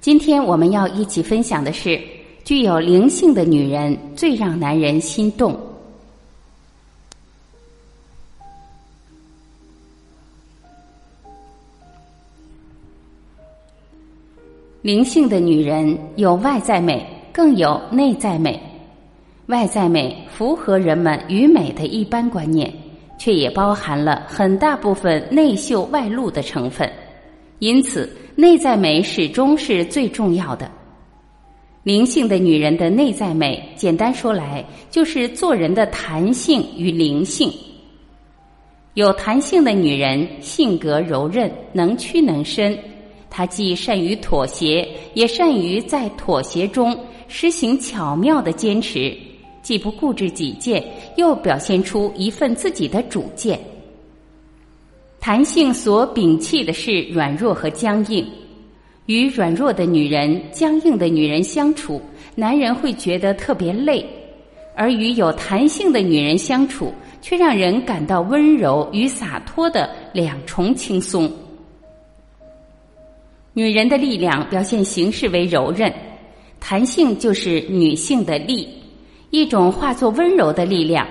今天我们要一起分享的是，具有灵性的女人最让男人心动。灵性的女人有外在美，更有内在美。外在美符合人们与美的一般观念，却也包含了很大部分内秀外露的成分，因此。内在美始终是最重要的。灵性的女人的内在美，简单说来就是做人的弹性与灵性。有弹性的女人性格柔韧，能屈能伸。她既善于妥协，也善于在妥协中实行巧妙的坚持，既不固执己见，又表现出一份自己的主见。弹性所摒弃的是软弱和僵硬，与软弱的女人、僵硬的女人相处，男人会觉得特别累；而与有弹性的女人相处，却让人感到温柔与洒脱的两重轻松。女人的力量表现形式为柔韧，弹性就是女性的力，一种化作温柔的力量。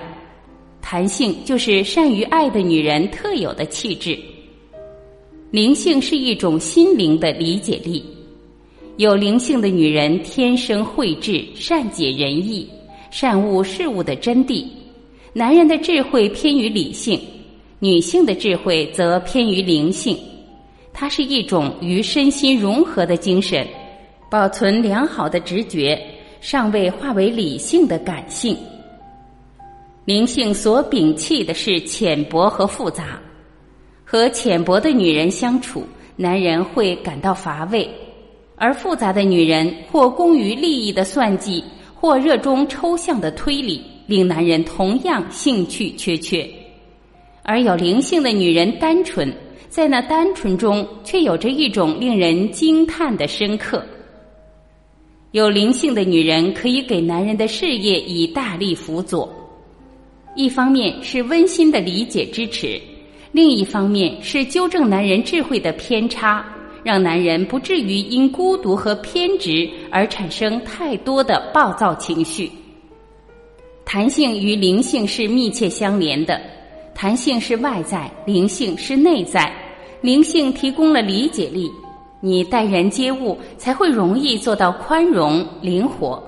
弹性就是善于爱的女人特有的气质。灵性是一种心灵的理解力。有灵性的女人天生慧智，善解人意，善悟事物的真谛。男人的智慧偏于理性，女性的智慧则偏于灵性。它是一种与身心融合的精神，保存良好的直觉，尚未化为理性的感性。灵性所摒弃的是浅薄和复杂，和浅薄的女人相处，男人会感到乏味；而复杂的女人或功于利益的算计，或热衷抽象的推理，令男人同样兴趣缺缺。而有灵性的女人单纯，在那单纯中却有着一种令人惊叹的深刻。有灵性的女人可以给男人的事业以大力辅佐。一方面是温馨的理解支持，另一方面是纠正男人智慧的偏差，让男人不至于因孤独和偏执而产生太多的暴躁情绪。弹性与灵性是密切相连的，弹性是外在，灵性是内在。灵性提供了理解力，你待人接物才会容易做到宽容灵活。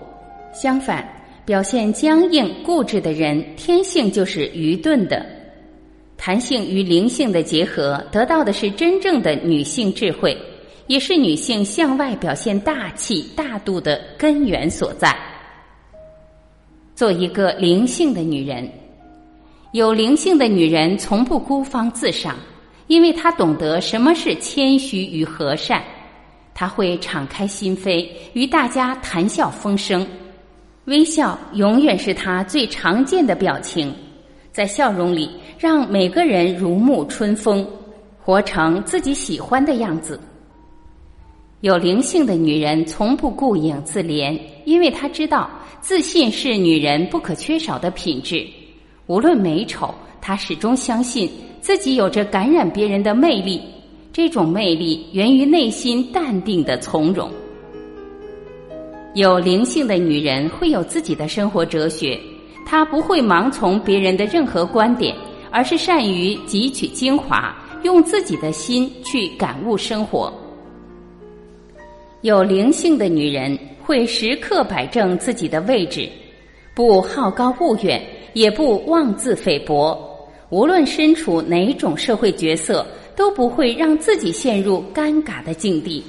相反。表现僵硬固执的人，天性就是愚钝的。弹性与灵性的结合，得到的是真正的女性智慧，也是女性向外表现大气大度的根源所在。做一个灵性的女人，有灵性的女人从不孤芳自赏，因为她懂得什么是谦虚与和善，她会敞开心扉，与大家谈笑风生。微笑永远是他最常见的表情，在笑容里让每个人如沐春风，活成自己喜欢的样子。有灵性的女人从不顾影自怜，因为她知道自信是女人不可缺少的品质。无论美丑，她始终相信自己有着感染别人的魅力。这种魅力源于内心淡定的从容。有灵性的女人会有自己的生活哲学，她不会盲从别人的任何观点，而是善于汲取精华，用自己的心去感悟生活。有灵性的女人会时刻摆正自己的位置，不好高骛远，也不妄自菲薄。无论身处哪种社会角色，都不会让自己陷入尴尬的境地。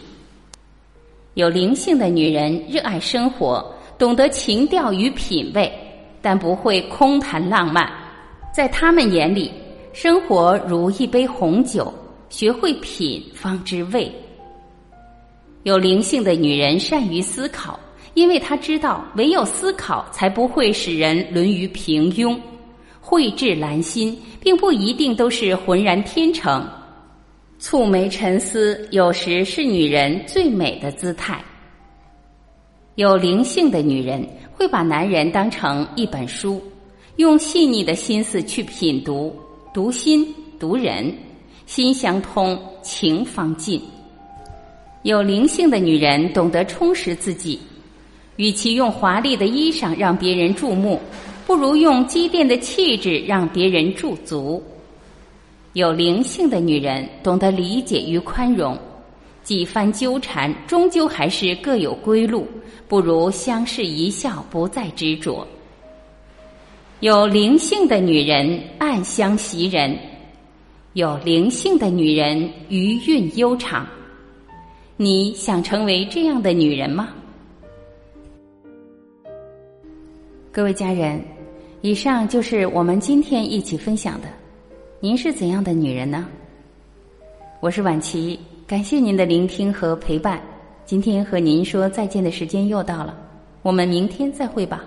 有灵性的女人热爱生活，懂得情调与品味，但不会空谈浪漫。在他们眼里，生活如一杯红酒，学会品方知味。有灵性的女人善于思考，因为她知道唯有思考才不会使人沦于平庸。蕙质兰心，并不一定都是浑然天成。蹙眉沉思，有时是女人最美的姿态。有灵性的女人会把男人当成一本书，用细腻的心思去品读，读心读人，心相通，情方尽。有灵性的女人懂得充实自己，与其用华丽的衣裳让别人注目，不如用积淀的气质让别人驻足。有灵性的女人懂得理解与宽容，几番纠缠终究还是各有归路，不如相视一笑，不再执着。有灵性的女人暗香袭人，有灵性的女人余韵悠长。你想成为这样的女人吗？各位家人，以上就是我们今天一起分享的。您是怎样的女人呢？我是婉琪，感谢您的聆听和陪伴。今天和您说再见的时间又到了，我们明天再会吧。